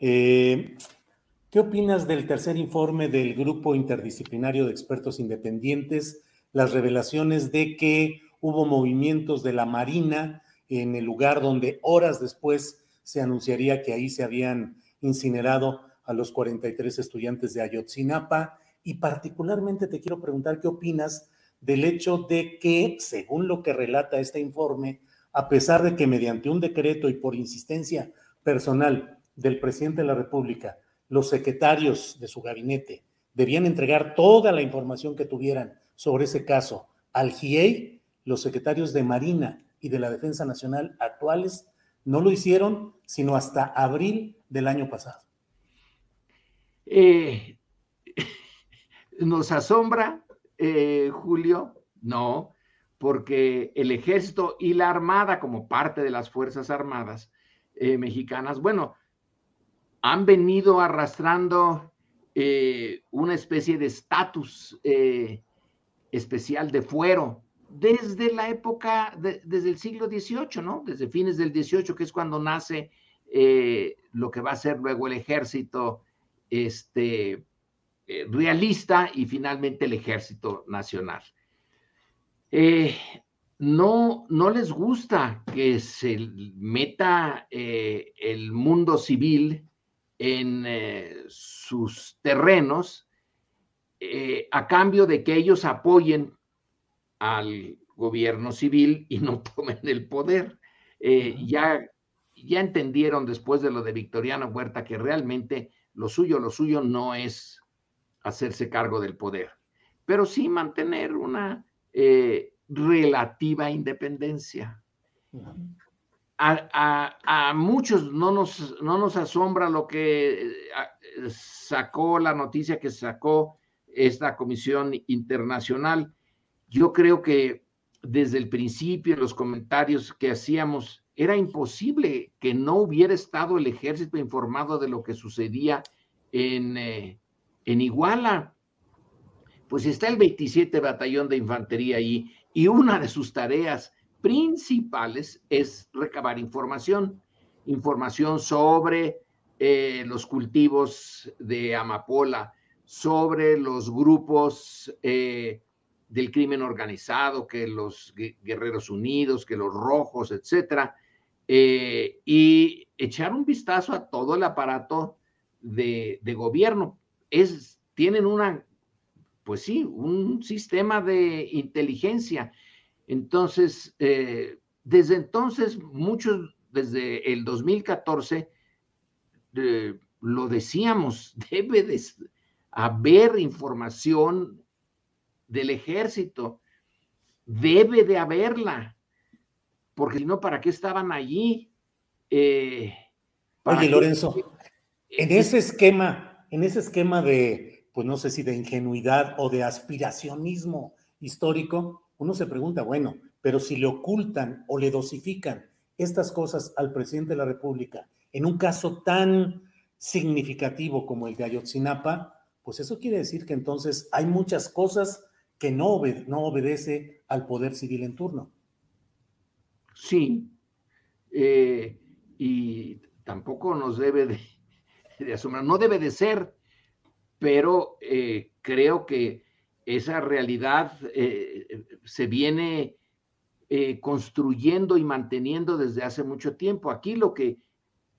eh, ¿qué opinas del tercer informe del Grupo Interdisciplinario de Expertos Independientes? Las revelaciones de que hubo movimientos de la Marina en el lugar donde horas después se anunciaría que ahí se habían incinerado a los 43 estudiantes de Ayotzinapa. Y particularmente te quiero preguntar qué opinas del hecho de que, según lo que relata este informe, a pesar de que mediante un decreto y por insistencia personal del presidente de la República, los secretarios de su gabinete debían entregar toda la información que tuvieran sobre ese caso al GIEI, los secretarios de Marina y de la Defensa Nacional actuales no lo hicieron sino hasta abril del año pasado. Eh, ¿Nos asombra, eh, Julio? No, porque el ejército y la armada, como parte de las Fuerzas Armadas eh, mexicanas, bueno, han venido arrastrando eh, una especie de estatus eh, especial de fuero desde la época, desde el siglo XVIII, ¿no? Desde fines del XVIII, que es cuando nace lo que va a ser luego el ejército este, realista y finalmente el ejército nacional. Eh, no, no les gusta que se meta eh, el mundo civil en eh, sus terrenos a cambio de que ellos apoyen al gobierno civil y no tomen el poder. ya, ya entendieron después de lo de Victoriano Huerta que realmente lo suyo, lo suyo no es hacerse cargo del poder, pero sí mantener una eh, relativa independencia. A, muchos no nos, no nos asombra lo que eh, sacó la noticia que sacó esta comisión internacional. Yo creo que desde el principio, los comentarios que hacíamos, era imposible que no hubiera estado el ejército informado de lo que sucedía en, eh, en Iguala pues está el 27 Batallón de Infantería ahí y una de sus tareas principales es recabar información, información sobre eh, los cultivos de amapola, sobre los grupos eh, del crimen organizado, que los Guerreros Unidos, que los Rojos, etcétera, eh, y echar un vistazo a todo el aparato de, de gobierno. Es, tienen una pues sí, un sistema de inteligencia. Entonces, eh, desde entonces, muchos, desde el 2014, eh, lo decíamos, debe de haber información del ejército, debe de haberla, porque si no, ¿para qué estaban allí? Eh, Oye, Lorenzo, en ese esquema, en ese esquema de pues no sé si de ingenuidad o de aspiracionismo histórico, uno se pregunta, bueno, pero si le ocultan o le dosifican estas cosas al presidente de la República en un caso tan significativo como el de Ayotzinapa, pues eso quiere decir que entonces hay muchas cosas que no, obedece al poder civil en turno. Sí. Eh, y tampoco nos debe de, asombrar, no debe de ser, pero eh, creo que esa realidad eh, se viene eh, construyendo y manteniendo desde hace mucho tiempo. Aquí lo que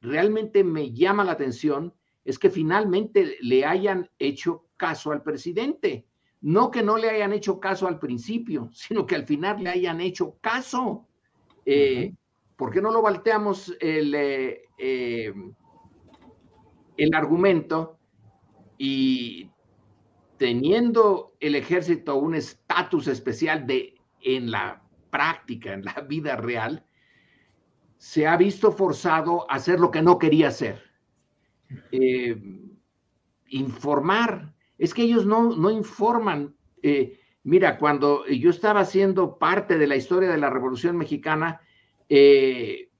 realmente me llama la atención es que finalmente le hayan hecho caso al presidente. No que no le hayan hecho caso al principio, sino que al final le hayan hecho caso. ¿Por qué no lo volteamos el, eh, el argumento y teniendo el ejército un estatus especial de en la práctica, en la vida real, se ha visto forzado a hacer lo que no quería hacer. Eh, informar. Es que ellos no, no informan. Eh, mira, cuando yo estaba siendo parte de la historia de la Revolución Mexicana, eh,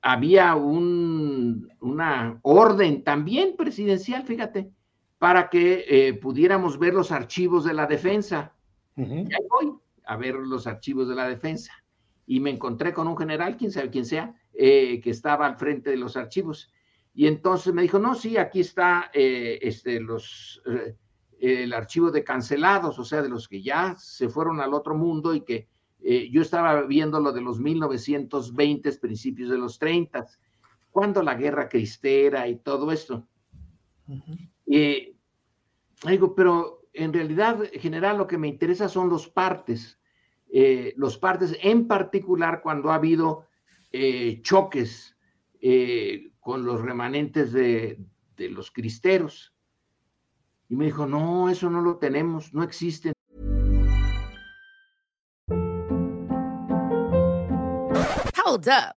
había un, una orden también presidencial, fíjate, para que eh, pudiéramos ver los archivos de la defensa. Y ahí voy a ver los archivos de la defensa. Y me encontré con un general, quién sabe quién sea, eh, que estaba al frente de los archivos. Y entonces me dijo, no, sí, aquí está eh, este, los, el archivo de cancelados, o sea, de los que ya se fueron al otro mundo y que yo estaba viendo lo de los 1920, principios de los 30, cuando la guerra cristera y todo esto. Eh, digo, pero en realidad, en general, lo que me interesa son los partes, eh, los partes en particular cuando ha habido choques con los remanentes de, de los cristeros. Y me dijo, no, eso no lo tenemos, no existe. Hold up.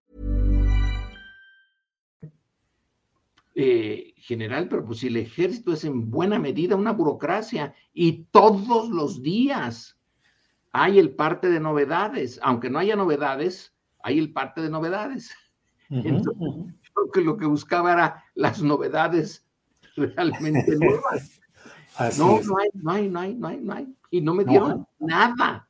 Eh, general, pero pues si el ejército es en buena medida una burocracia y todos los días hay el parte de novedades, aunque no haya novedades, hay el parte de novedades. Entonces, creo que lo que buscaba era las novedades realmente nuevas. no, no hay, no hay, no hay, no hay, no hay. Y no me dieron nada.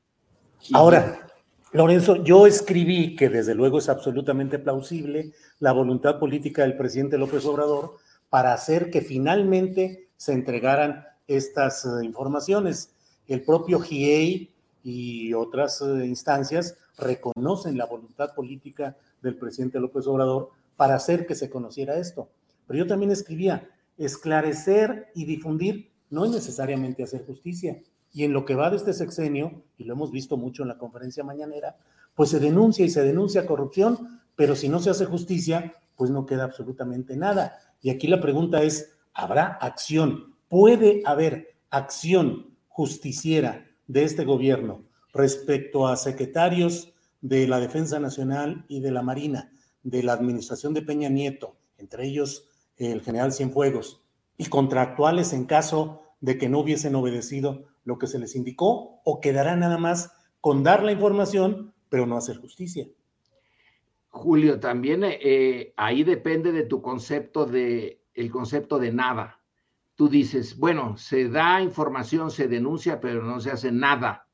Ahora, Lorenzo, yo escribí que desde luego es absolutamente plausible la voluntad política del presidente López Obrador para hacer que finalmente se entregaran estas eh, informaciones. El propio GIEI y otras eh, instancias reconocen la voluntad política del presidente López Obrador para hacer que se conociera esto. Pero yo también escribía, esclarecer y difundir no es necesariamente hacer justicia. Y en lo que va de este sexenio, y lo hemos visto mucho en la conferencia mañanera, pues se denuncia y se denuncia corrupción, pero si no se hace justicia, pues no queda absolutamente nada. Y aquí la pregunta es, ¿habrá acción? ¿Puede haber acción justiciera de este gobierno respecto a secretarios de la Defensa Nacional y de la Marina, de la administración de Peña Nieto, entre ellos el general Cienfuegos, y contractuales en caso de que no hubiesen obedecido lo que se les indicó o quedará nada más con dar la información, pero no hacer justicia. Julio, también eh, ahí depende de tu concepto de el concepto de nada. Tú dices, bueno, se da información, se denuncia, pero no se hace nada.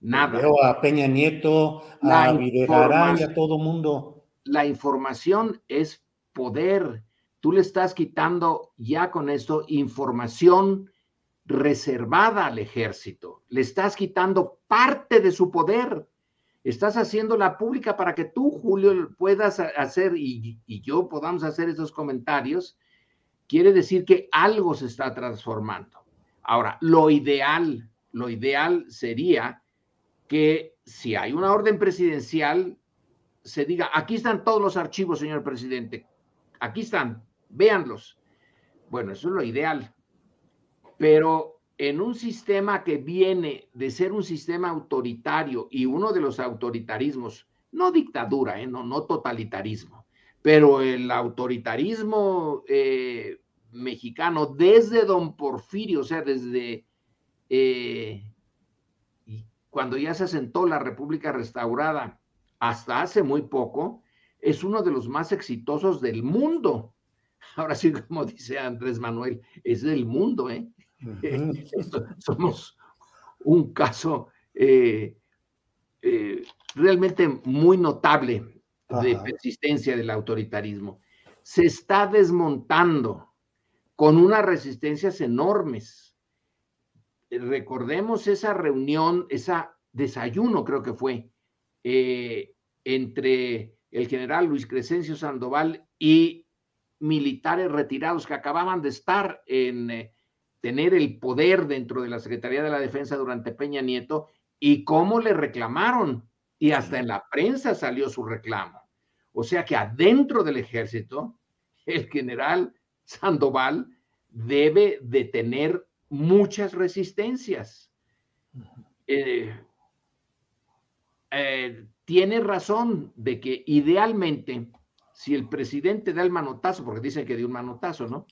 Nada. Veo a Peña Nieto, a Videgaray, a todo mundo. La información es poder. Tú le estás quitando ya con esto información reservada al ejército. Le estás quitando parte de su poder. Estás haciendo la pública para que tú, Julio, puedas hacer y, yo podamos hacer esos comentarios quiere decir que algo se está transformando. Ahora, lo ideal, lo ideal sería que si hay una orden presidencial, se diga, aquí están todos los archivos, señor presidente, aquí están, véanlos. Bueno, eso es lo ideal. Pero en un sistema que viene de ser un sistema autoritario y uno de los autoritarismos, no dictadura, ¿eh? no, no totalitarismo, pero el autoritarismo eh, mexicano desde don Porfirio, o sea, desde eh, cuando ya se asentó la República Restaurada hasta hace muy poco, es uno de los más exitosos del mundo. Ahora sí, como dice Andrés Manuel, es del mundo, ¿eh? Somos un caso eh, eh, realmente muy notable de persistencia del autoritarismo. Se está desmontando con unas resistencias enormes. Recordemos esa reunión, esa desayuno creo que fue, eh, entre el general Luis Crescencio Sandoval y militares retirados que acababan de estar en eh, tener el poder dentro de la Secretaría de la Defensa durante Peña Nieto y cómo le reclamaron. Y hasta en la prensa salió su reclamo. O sea que adentro del ejército, el general Sandoval debe de tener muchas resistencias. Eh, eh, tiene razón de que idealmente, si el presidente da el manotazo, porque dicen que dio un manotazo, ¿no?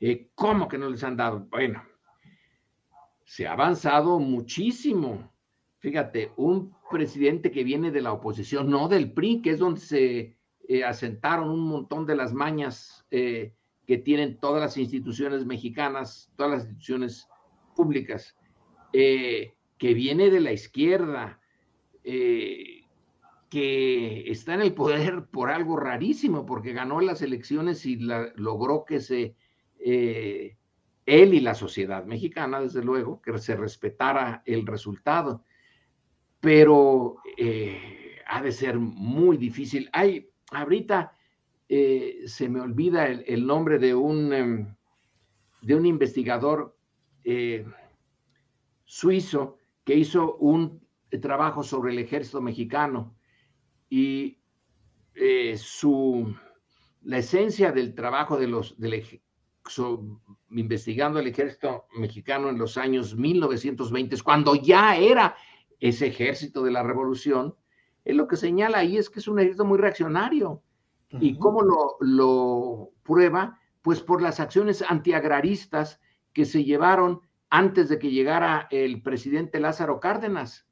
Eh, ¿Cómo que no les han dado? Bueno, se ha avanzado muchísimo. Fíjate, un presidente que viene de la oposición, no del PRI, que es donde se eh, asentaron un montón de las mañas eh, que tienen todas las instituciones mexicanas, todas las instituciones públicas, que viene de la izquierda, que está en el poder por algo rarísimo, porque ganó las elecciones y logró que se eh, él y la sociedad mexicana, desde luego, que se respetara el resultado. Pero eh, ha de ser muy difícil. Hay, ahorita eh, se me olvida el, nombre de un, em, de un investigador suizo que hizo un trabajo sobre el ejército mexicano y su, la esencia del trabajo de los, del, investigando el ejército mexicano en los años 1920, cuando ya era ese ejército de la revolución, es lo que señala ahí es que es un ejército muy reaccionario. ¿Y cómo lo, lo prueba? Pues por las acciones antiagraristas que se llevaron antes de que llegara el presidente Lázaro Cárdenas.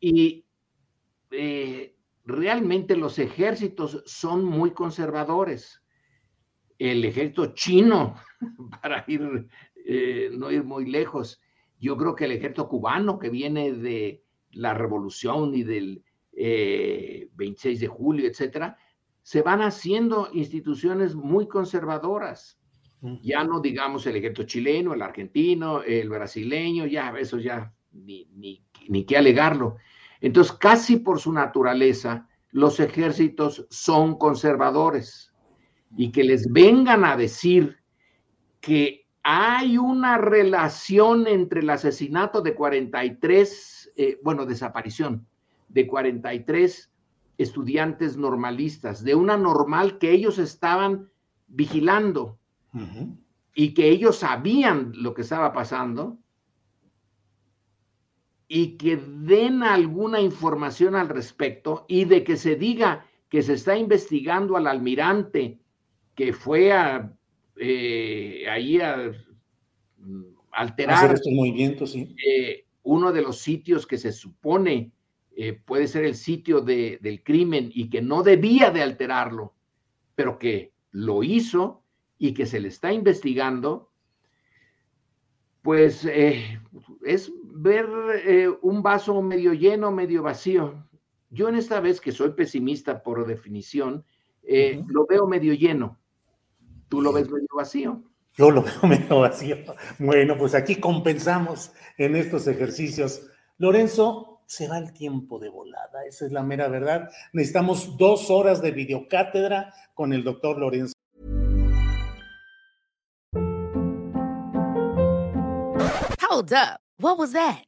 Y eh, realmente los ejércitos son muy conservadores el ejército chino, para ir, eh, no ir muy lejos. Yo creo que el ejército cubano que viene de la revolución y del 26 eh, de julio, etcétera, se van haciendo instituciones muy conservadoras. Ya no digamos el ejército chileno, el argentino, el brasileño, ya eso ya ni, ni, ni qué alegarlo. Entonces, casi por su naturaleza, los ejércitos son conservadores y que les vengan a decir que hay una relación entre el asesinato de 43, eh, bueno, desaparición de 43 estudiantes normalistas, de una normal que ellos estaban vigilando y que ellos sabían lo que estaba pasando y que den alguna información al respecto y de que se diga que se está investigando al almirante que fue a, eh, ahí a mm, alterar estos movimientos, sí. Eh, uno de los sitios que se supone eh, puede ser el sitio del crimen y que no debía de alterarlo, pero que lo hizo y que se le está investigando, pues es ver un vaso medio lleno, medio vacío. Yo en esta vez que soy pesimista por definición, lo veo medio lleno Tú lo ves medio vacío. Yo lo veo medio vacío. Bueno, pues aquí compensamos en estos ejercicios. Lorenzo, se va el tiempo de volada, esa es la mera verdad. Necesitamos dos horas de videocátedra con el doctor Lorenzo. Hold up, what was that?